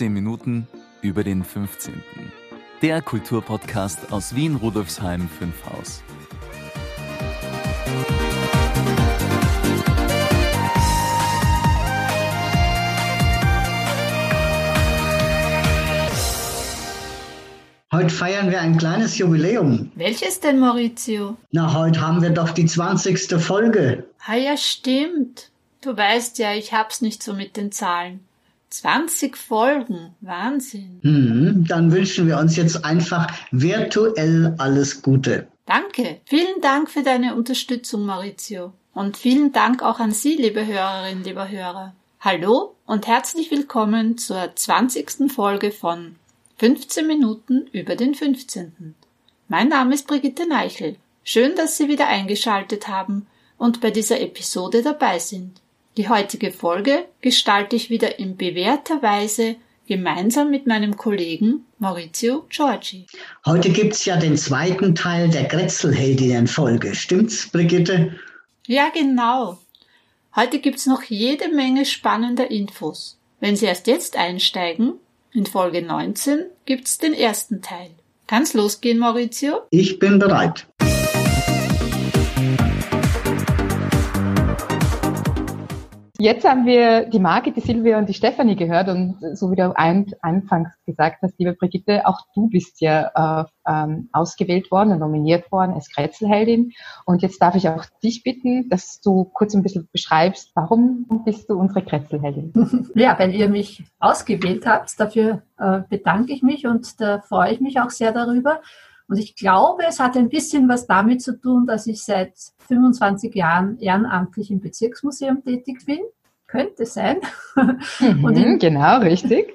15 Minuten über den 15. Der Kulturpodcast aus Wien Rudolfsheim 5 Haus. Heute feiern wir ein kleines Jubiläum. Welches denn, Maurizio? Na, heute haben wir doch die 20. Folge. Ah ja, stimmt. Du weißt ja, ich hab's nicht so mit den Zahlen. 20 Folgen, Wahnsinn. Hm, dann wünschen wir uns jetzt einfach virtuell alles Gute. Danke. Vielen Dank für deine Unterstützung, Maurizio. Und vielen Dank auch an Sie, liebe Hörerinnen, lieber Hörer. Hallo und herzlich willkommen zur 20. Folge von 15 Minuten über den 15. Mein Name ist Brigitte Neichel. Schön, dass Sie wieder eingeschaltet haben und bei dieser Episode dabei sind. Die heutige Folge gestalte ich wieder in bewährter Weise gemeinsam mit meinem Kollegen Maurizio Giorgi. Heute gibt's ja den zweiten Teil der Grätzelheldinnen-Folge. Stimmt's, Brigitte? Ja, genau. Heute gibt's noch jede Menge spannender Infos. Wenn Sie erst jetzt einsteigen, in Folge 19 gibt's den ersten Teil. Kann's losgehen, Maurizio? Ich bin bereit. Jetzt haben wir die Marke, die Silvia und die Stefanie gehört und so wie du anfangs gesagt hast, liebe Brigitte, auch du bist ja äh, ähm, ausgewählt worden und nominiert worden als Kretzelheldin. Und jetzt darf ich auch dich bitten, dass du kurz ein bisschen beschreibst, warum bist du unsere Kretzelheldin? Ja, weil ihr mich ausgewählt habt, dafür äh, bedanke ich mich und da freue ich mich auch sehr darüber. Und ich glaube, es hat ein bisschen was damit zu tun, dass ich seit 25 Jahren ehrenamtlich im Bezirksmuseum tätig bin. Könnte sein. Mhm, in, genau, richtig.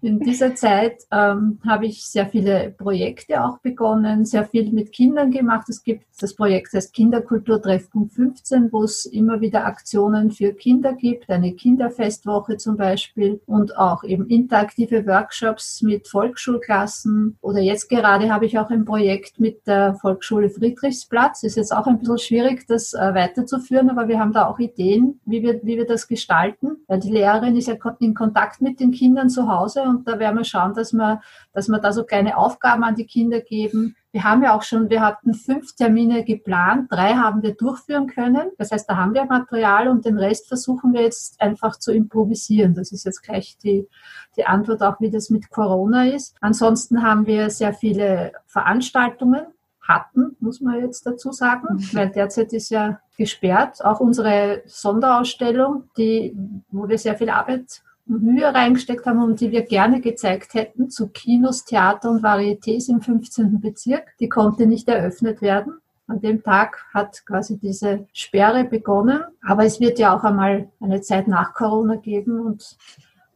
In dieser Zeit ähm, habe ich sehr viele Projekte auch begonnen, sehr viel mit Kindern gemacht. Es gibt das Projekt heißt Kinderkulturtreffpunkt 15, wo es immer wieder Aktionen für Kinder gibt, eine Kinderfestwoche zum Beispiel und auch eben interaktive Workshops mit Volksschulklassen. Oder jetzt gerade habe ich auch ein Projekt mit der Volksschule Friedrichsplatz. Ist jetzt auch ein bisschen schwierig, das äh, weiterzuführen, aber wir haben da auch Ideen, wie wir, wie wir das gestalten, weil die Lehrerin ist ja in Kontakt mit den Kindern zu Hause Hause und da werden wir schauen, dass wir, dass wir da so kleine Aufgaben an die Kinder geben. Wir haben ja auch schon, wir hatten fünf Termine geplant, drei haben wir durchführen können. Das heißt, da haben wir Material und den Rest versuchen wir jetzt einfach zu improvisieren. Das ist jetzt gleich die, die Antwort auch, wie das mit Corona ist. Ansonsten haben wir sehr viele Veranstaltungen hatten, muss man jetzt dazu sagen, mhm. weil derzeit ist ja gesperrt. Auch unsere Sonderausstellung, die, wo wir sehr viel Arbeit Mühe reingesteckt haben und die wir gerne gezeigt hätten zu Kinos, Theater und Varietés im 15. Bezirk. Die konnte nicht eröffnet werden. An dem Tag hat quasi diese Sperre begonnen. Aber es wird ja auch einmal eine Zeit nach Corona geben und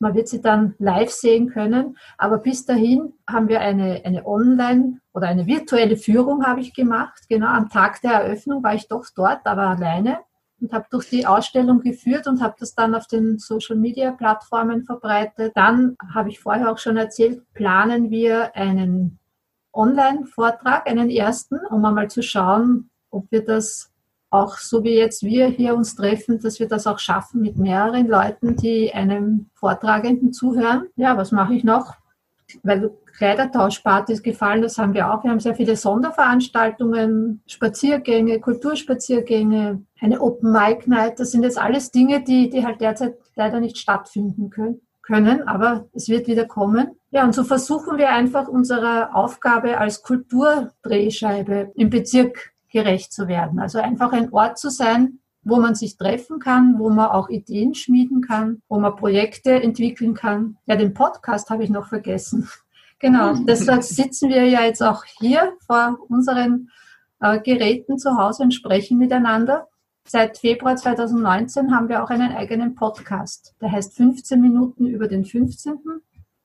man wird sie dann live sehen können. Aber bis dahin haben wir eine, eine Online- oder eine virtuelle Führung habe ich gemacht. Genau am Tag der Eröffnung war ich doch dort, aber alleine und habe durch die Ausstellung geführt und habe das dann auf den Social-Media-Plattformen verbreitet. Dann habe ich vorher auch schon erzählt, planen wir einen Online-Vortrag, einen ersten, um einmal zu schauen, ob wir das auch so wie jetzt wir hier uns treffen, dass wir das auch schaffen mit mehreren Leuten, die einem Vortragenden zuhören. Ja, was mache ich noch? Weil Kleidertauschpartys gefallen, das haben wir auch. Wir haben sehr viele Sonderveranstaltungen, Spaziergänge, Kulturspaziergänge, eine Open Mic Night. Das sind jetzt alles Dinge, die, die halt derzeit leider nicht stattfinden können können, aber es wird wieder kommen. Ja, und so versuchen wir einfach unserer Aufgabe als Kulturdrehscheibe im Bezirk gerecht zu werden. Also einfach ein Ort zu sein, wo man sich treffen kann, wo man auch Ideen schmieden kann, wo man Projekte entwickeln kann. Ja, den Podcast habe ich noch vergessen. Genau, deshalb sitzen wir ja jetzt auch hier vor unseren äh, Geräten zu Hause und sprechen miteinander. Seit Februar 2019 haben wir auch einen eigenen Podcast. Der heißt 15 Minuten über den 15.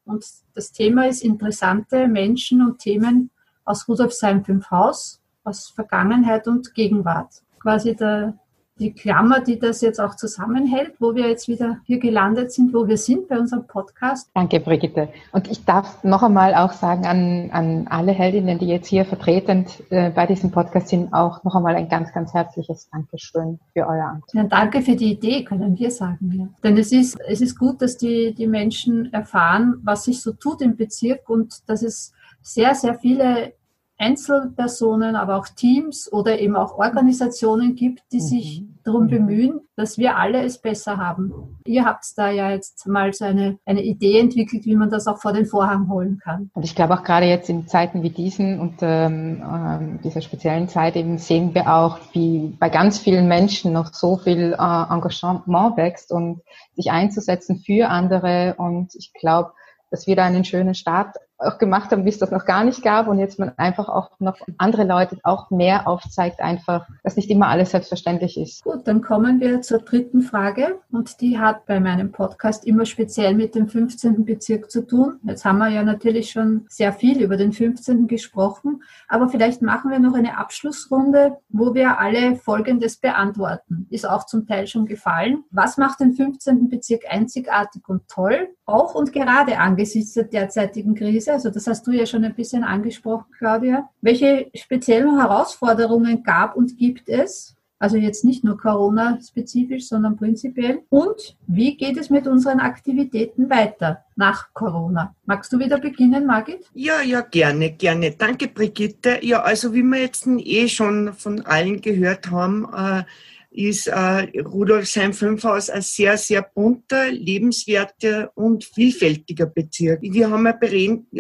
Und das Thema ist interessante Menschen und Themen aus Rudolfsheim 5 Haus, aus Vergangenheit und Gegenwart. Quasi der, die Klammer, die das jetzt auch zusammenhält, wo wir jetzt wieder hier gelandet sind, wo wir sind bei unserem Podcast. Danke, Brigitte. Und ich darf noch einmal auch sagen an, an alle Heldinnen, die jetzt hier vertretend äh, bei diesem Podcast sind, auch noch einmal ein ganz, ganz herzliches Dankeschön für euer Amt. Ja, danke für die Idee, können wir sagen. Ja. Denn es ist, es ist gut, dass die, die Menschen erfahren, was sich so tut im Bezirk und dass es sehr, sehr viele Einzelpersonen, aber auch Teams oder eben auch Organisationen gibt, die mhm. sich darum bemühen, dass wir alle es besser haben. Ihr habt da ja jetzt mal so eine, eine Idee entwickelt, wie man das auch vor den Vorhang holen kann. Und ich glaube auch gerade jetzt in Zeiten wie diesen und ähm, äh, dieser speziellen Zeit eben sehen wir auch, wie bei ganz vielen Menschen noch so viel äh, Engagement wächst und sich einzusetzen für andere. Und ich glaube, dass wir da einen schönen Start auch gemacht haben, wie es das noch gar nicht gab und jetzt man einfach auch noch andere Leute auch mehr aufzeigt, einfach, dass nicht immer alles selbstverständlich ist. Gut, dann kommen wir zur dritten Frage und die hat bei meinem Podcast immer speziell mit dem 15. Bezirk zu tun. Jetzt haben wir ja natürlich schon sehr viel über den 15. gesprochen, aber vielleicht machen wir noch eine Abschlussrunde, wo wir alle Folgendes beantworten. Ist auch zum Teil schon gefallen. Was macht den 15. Bezirk einzigartig und toll? Auch und gerade angesichts der derzeitigen Krise also das hast du ja schon ein bisschen angesprochen, Claudia. Welche speziellen Herausforderungen gab und gibt es? Also jetzt nicht nur Corona-spezifisch, sondern prinzipiell. Und wie geht es mit unseren Aktivitäten weiter nach Corona? Magst du wieder beginnen, Margit? Ja, ja, gerne, gerne. Danke, Brigitte. Ja, also wie wir jetzt eh schon von allen gehört haben, äh, ist äh, Rudolfsheim 5 Haus ein sehr, sehr bunter, lebenswerter und vielfältiger Bezirk. Wir haben ja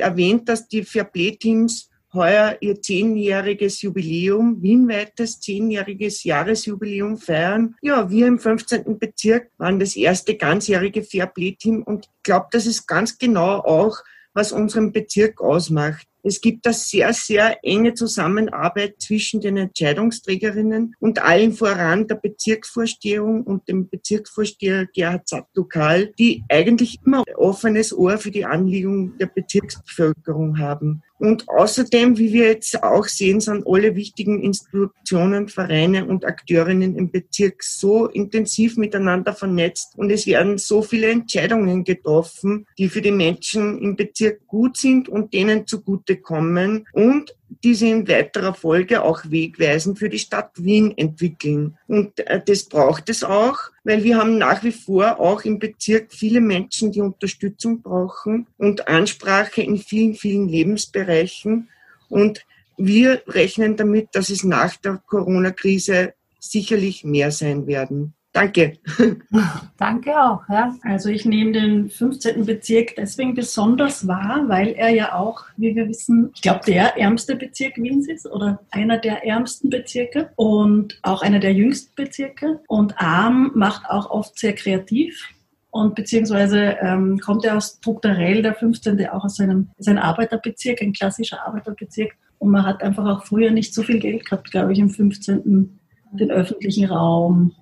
erwähnt, dass die Fairplay-Teams heuer ihr zehnjähriges Jubiläum, wienweites zehnjähriges Jahresjubiläum feiern. Ja, wir im 15. Bezirk waren das erste ganzjährige Fairplay-Team und ich glaube, das ist ganz genau auch, was unseren Bezirk ausmacht. Es gibt eine sehr, sehr enge Zusammenarbeit zwischen den Entscheidungsträgerinnen und allen voran der Bezirksvorstehung und dem Bezirksvorsteher Gerhard Zattlokal, die eigentlich immer offenes Ohr für die Anliegen der Bezirksbevölkerung haben. Und außerdem, wie wir jetzt auch sehen, sind alle wichtigen Institutionen, Vereine und Akteurinnen im Bezirk so intensiv miteinander vernetzt und es werden so viele Entscheidungen getroffen, die für die Menschen im Bezirk gut sind und denen zugutekommen. Und die sie in weiterer Folge auch wegweisend für die Stadt Wien entwickeln. Und äh, das braucht es auch, weil wir haben nach wie vor auch im Bezirk viele Menschen, die Unterstützung brauchen und Ansprache in vielen, vielen Lebensbereichen. Und wir rechnen damit, dass es nach der Corona-Krise sicherlich mehr sein werden. Danke. Danke auch. Ja. Also ich nehme den 15. Bezirk deswegen besonders wahr, weil er ja auch, wie wir wissen, ich glaube, der ärmste Bezirk Wiens ist oder einer der ärmsten Bezirke und auch einer der jüngsten Bezirke. Und arm macht auch oft sehr kreativ. Und beziehungsweise ähm, kommt er aus strukturell der 15. auch aus einem, ist ein Arbeiterbezirk, ein klassischer Arbeiterbezirk. Und man hat einfach auch früher nicht so viel Geld gehabt, glaube ich, im 15. den öffentlichen Raum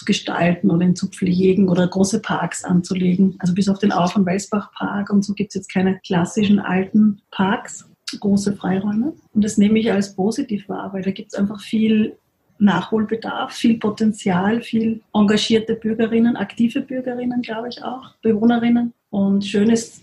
zu gestalten oder ihn zu pflegen oder große Parks anzulegen. Also bis auf den Auf- und Welsbach Park und so gibt es jetzt keine klassischen alten Parks, große Freiräume. Und das nehme ich als positiv wahr, weil da gibt es einfach viel Nachholbedarf, viel Potenzial, viel engagierte Bürgerinnen, aktive Bürgerinnen, glaube ich auch, Bewohnerinnen. Und schön ist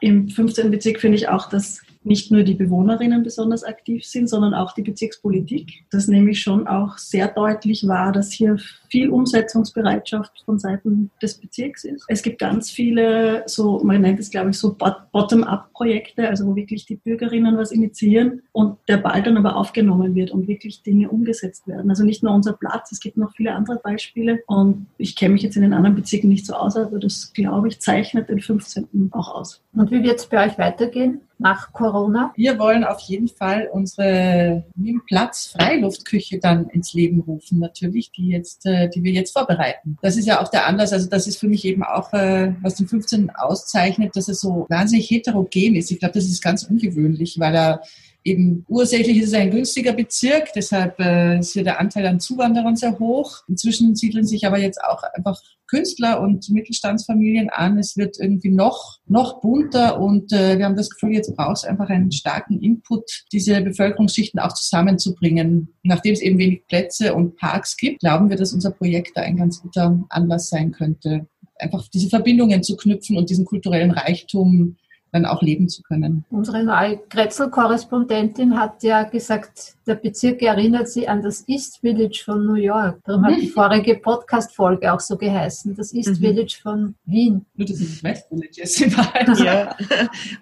im 15. Bezirk finde ich auch, dass nicht nur die Bewohnerinnen besonders aktiv sind, sondern auch die Bezirkspolitik. Das nehme ich schon auch sehr deutlich wahr, dass hier viel Umsetzungsbereitschaft von Seiten des Bezirks ist. Es gibt ganz viele, so man nennt es glaube ich so Bottom-up-Projekte, also wo wirklich die Bürgerinnen was initiieren und der Ball dann aber aufgenommen wird und wirklich Dinge umgesetzt werden. Also nicht nur unser Platz, es gibt noch viele andere Beispiele und ich kenne mich jetzt in den anderen Bezirken nicht so aus, aber das glaube ich zeichnet den 15. auch aus. Und wie wird es bei euch weitergehen? Nach Corona? Wir wollen auf jeden Fall unsere Platz Freiluftküche dann ins Leben rufen, natürlich, die jetzt, äh, die wir jetzt vorbereiten. Das ist ja auch der Anlass, also das ist für mich eben auch, äh, was den 15 auszeichnet, dass er so wahnsinnig heterogen ist. Ich glaube, das ist ganz ungewöhnlich, weil er eben ursächlich ist es ein günstiger Bezirk, deshalb äh, ist hier der Anteil an Zuwanderern sehr hoch. Inzwischen siedeln sich aber jetzt auch einfach Künstler und Mittelstandsfamilien an. Es wird irgendwie noch, noch bunter und äh, wir haben das Gefühl, jetzt braucht es einfach einen starken Input, diese Bevölkerungsschichten auch zusammenzubringen. Nachdem es eben wenig Plätze und Parks gibt, glauben wir, dass unser Projekt da ein ganz guter Anlass sein könnte, einfach diese Verbindungen zu knüpfen und diesen kulturellen Reichtum dann auch leben zu können. Unsere neue Grätzl-Korrespondentin hat ja gesagt, der Bezirk erinnert sie an das East Village von New York. Darum hat die vorige Podcast-Folge auch so geheißen, das East mhm. Village von Wien. Nur das ist West Village jetzt in Wahrheit. Ja,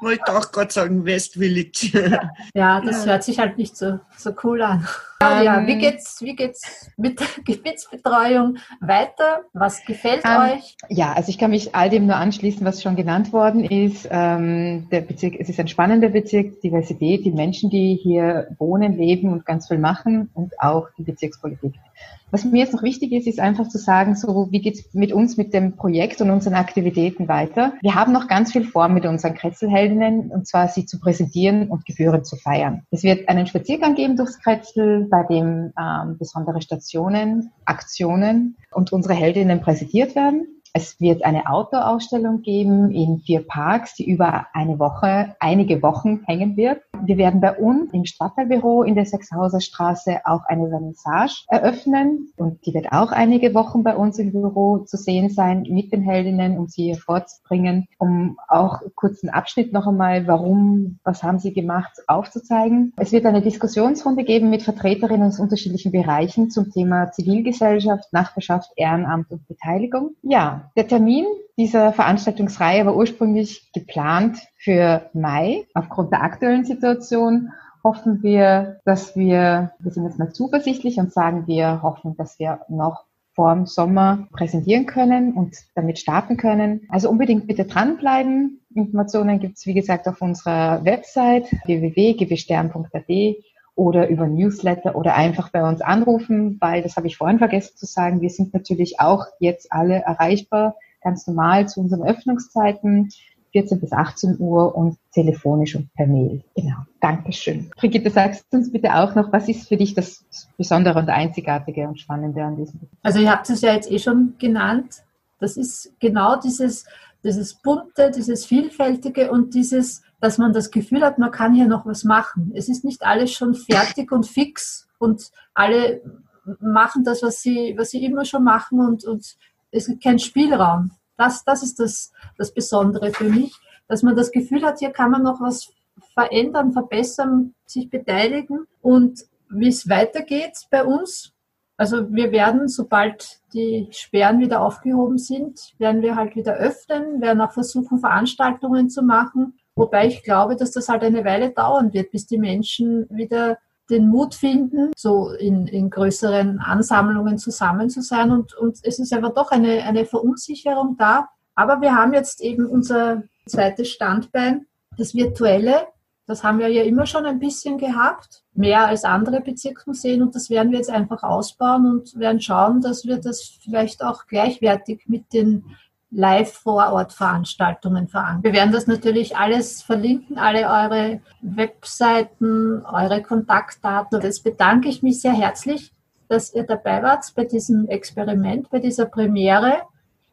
wollte auch gerade sagen West Village. Ja, das ja. hört sich halt nicht so, so cool an. Ähm, ja, wie geht's, wie geht's mit der Gebietsbetreuung weiter? Was gefällt ähm, euch? Ja, also ich kann mich all dem nur anschließen, was schon genannt worden ist. Ähm, der Bezirk, es ist ein spannender Bezirk, Diversität, die Menschen, die hier wohnen, leben und ganz viel machen und auch die Bezirkspolitik. Was mir jetzt noch wichtig ist, ist einfach zu sagen, so wie geht's mit uns, mit dem Projekt und unseren Aktivitäten weiter. Wir haben noch ganz viel vor mit unseren Kretzelheldinnen, und zwar sie zu präsentieren und gebührend zu feiern. Es wird einen Spaziergang geben durchs Kretzel, bei dem ähm, besondere Stationen, Aktionen und unsere Heldinnen präsentiert werden. Es wird eine Outdoor-Ausstellung geben in vier Parks, die über eine Woche, einige Wochen hängen wird. Wir werden bei uns im Stadtteilbüro in der Sechshauser Straße auch eine Vernissage eröffnen und die wird auch einige Wochen bei uns im Büro zu sehen sein mit den Heldinnen, um sie hier vorzubringen, um auch kurzen Abschnitt noch einmal, warum, was haben sie gemacht, aufzuzeigen. Es wird eine Diskussionsrunde geben mit Vertreterinnen aus unterschiedlichen Bereichen zum Thema Zivilgesellschaft, Nachbarschaft, Ehrenamt und Beteiligung. Ja, der Termin dieser Veranstaltungsreihe war ursprünglich geplant für Mai. Aufgrund der aktuellen Situation hoffen wir, dass wir, wir sind jetzt mal zuversichtlich und sagen wir hoffen, dass wir noch vor dem Sommer präsentieren können und damit starten können. Also unbedingt bitte dranbleiben. Informationen gibt es, wie gesagt, auf unserer Website www.gwstern.at oder über Newsletter oder einfach bei uns anrufen, weil das habe ich vorhin vergessen zu sagen. Wir sind natürlich auch jetzt alle erreichbar, ganz normal zu unseren Öffnungszeiten, 14 bis 18 Uhr und telefonisch und per Mail. Genau. Dankeschön. Brigitte, sagst du uns bitte auch noch, was ist für dich das Besondere und Einzigartige und Spannende an diesem? Also ihr habt es ja jetzt eh schon genannt. Das ist genau dieses, dieses bunte, dieses vielfältige und dieses dass man das Gefühl hat, man kann hier noch was machen. Es ist nicht alles schon fertig und fix und alle machen das, was sie, was sie immer schon machen und, und es gibt keinen Spielraum. Das, das ist das, das Besondere für mich, dass man das Gefühl hat, hier kann man noch was verändern, verbessern, sich beteiligen und wie es weitergeht bei uns. Also wir werden, sobald die Sperren wieder aufgehoben sind, werden wir halt wieder öffnen, werden auch versuchen, Veranstaltungen zu machen Wobei ich glaube, dass das halt eine Weile dauern wird, bis die Menschen wieder den Mut finden, so in, in größeren Ansammlungen zusammen zu sein. Und, und es ist aber doch eine, eine Verunsicherung da. Aber wir haben jetzt eben unser zweites Standbein, das Virtuelle. Das haben wir ja immer schon ein bisschen gehabt, mehr als andere Bezirksmuseen. Und das werden wir jetzt einfach ausbauen und werden schauen, dass wir das vielleicht auch gleichwertig mit den Live-Vor-Ort-Veranstaltungen verankern. Wir werden das natürlich alles verlinken, alle eure Webseiten, eure Kontaktdaten. Und jetzt bedanke ich mich sehr herzlich, dass ihr dabei wart bei diesem Experiment, bei dieser Premiere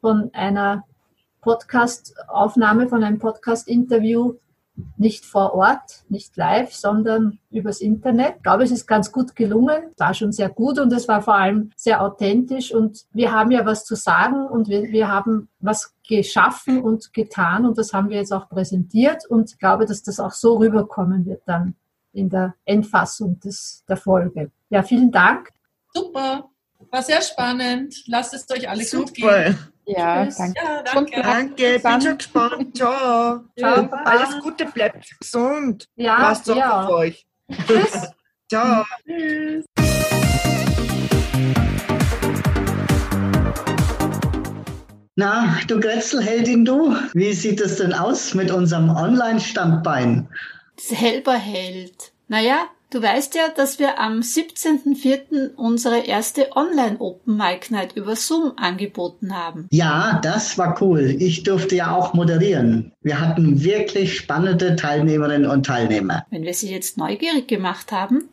von einer Podcast-Aufnahme, von einem Podcast-Interview nicht vor Ort, nicht live, sondern übers Internet. Ich glaube, es ist ganz gut gelungen, war schon sehr gut und es war vor allem sehr authentisch und wir haben ja was zu sagen und wir, wir haben was geschaffen und getan und das haben wir jetzt auch präsentiert und ich glaube, dass das auch so rüberkommen wird dann in der Endfassung des, der Folge. Ja, vielen Dank. Super, war sehr spannend. Lasst es euch alle Super. gut gehen. Ja, danke. Ja, danke. Danke, bin schon gespannt. Ciao. Ciao. Alles Gute, bleibt gesund. Ja, Passt ja. auf euch. Tschüss. Ciao. Tschüss. Na, du Grätzlheldin, du, wie sieht es denn aus mit unserem Online-Standbein? Selber Held. Naja, Du weißt ja, dass wir am 17.04. unsere erste Online-Open Mic Night über Zoom angeboten haben. Ja, das war cool. Ich durfte ja auch moderieren. Wir hatten wirklich spannende Teilnehmerinnen und Teilnehmer. Wenn wir Sie jetzt neugierig gemacht haben,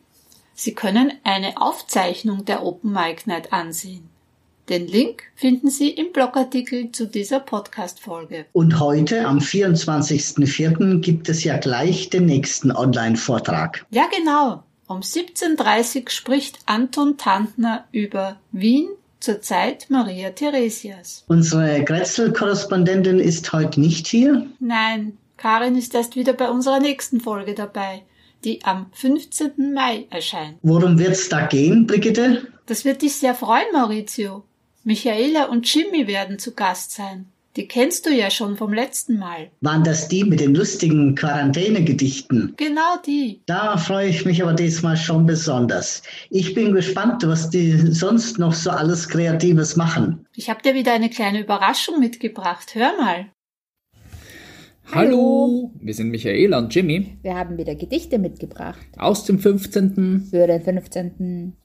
Sie können eine Aufzeichnung der Open Mic Night ansehen. Den Link finden Sie im Blogartikel zu dieser Podcast-Folge. Und heute, am 24.04., gibt es ja gleich den nächsten Online-Vortrag. Ja, genau. Um 17.30 Uhr spricht Anton Tantner über Wien zur Zeit Maria Theresias. Unsere Grätzl-Korrespondentin ist heute nicht hier. Nein, Karin ist erst wieder bei unserer nächsten Folge dabei, die am 15. Mai erscheint. Worum wird's da gehen, Brigitte? Das wird dich sehr freuen, Maurizio. Michaela und Jimmy werden zu Gast sein. Die kennst du ja schon vom letzten Mal. Waren das die mit den lustigen Quarantänegedichten? Genau die. Da freue ich mich aber diesmal schon besonders. Ich bin gespannt, was die sonst noch so alles Kreatives machen. Ich habe dir wieder eine kleine Überraschung mitgebracht. Hör mal. Hallo, wir sind Michaela und Jimmy Wir haben wieder Gedichte mitgebracht. aus dem 15. Für den 15.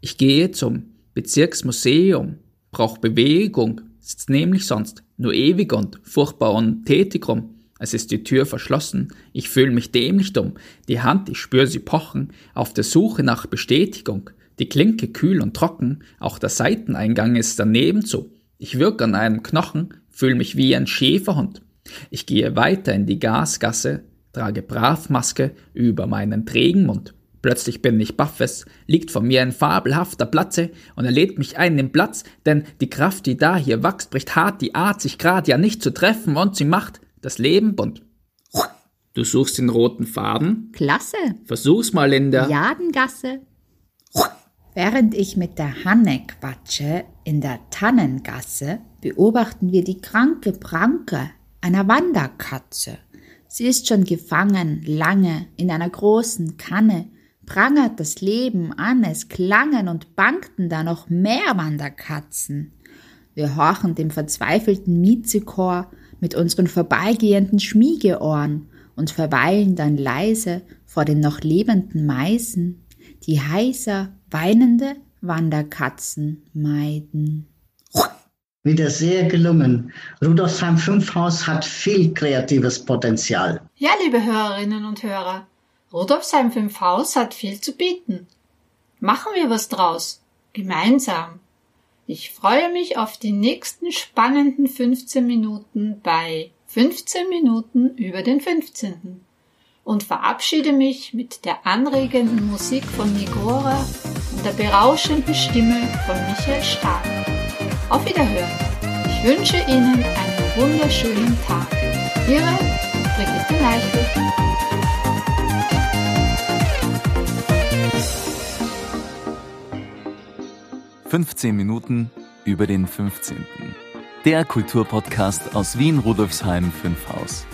Ich gehe zum Bezirksmuseum, brauch Bewegung, sitzt nämlich sonst nur ewig und furchtbar untätig rum. Es ist die Tür verschlossen, ich fühle mich dämlich dumm, die Hand, ich spür sie pochen, auf der Suche nach Bestätigung, die Klinke kühl und trocken, auch der Seiteneingang ist daneben zu. Ich wirk an einem Knochen, fühl mich wie ein Schäferhund. Ich gehe weiter in die Gasgasse, trage brav Maske über meinen trägen Mund. Plötzlich bin ich baffes, liegt vor mir ein fabelhafter Platze und er lädt mich ein im Platz, denn die Kraft, die da hier wächst, bricht hart die Art, sich grad ja nicht zu treffen und sie macht das Leben bunt. Du suchst den roten Faden? Klasse. Versuch's mal in der... Jadengasse. Während ich mit der Hanne quatsche in der Tannengasse, beobachten wir die kranke Pranke einer Wanderkatze. Sie ist schon gefangen lange in einer großen Kanne, prangert das Leben an, es klangen und bangten da noch mehr Wanderkatzen. Wir horchen dem verzweifelten Miezechor mit unseren vorbeigehenden Schmiegeohren und verweilen dann leise vor den noch lebenden Meisen, die heiser, weinende Wanderkatzen meiden. Wieder sehr gelungen. Rudolfsheim 5 Haus hat viel kreatives Potenzial. Ja, liebe Hörerinnen und Hörer, Rudolfsheim 5 Haus hat viel zu bieten. Machen wir was draus. Gemeinsam. Ich freue mich auf die nächsten spannenden 15 Minuten bei 15 Minuten über den 15. und verabschiede mich mit der anregenden Musik von Nigora und der berauschenden Stimme von Michael Stark. Auf Wiederhören. Ich wünsche Ihnen einen wunderschönen Tag. Ihre Brigitte Neichel. »15 Minuten über den 15. Der Kulturpodcast aus Wien Rudolfsheim 5 Haus.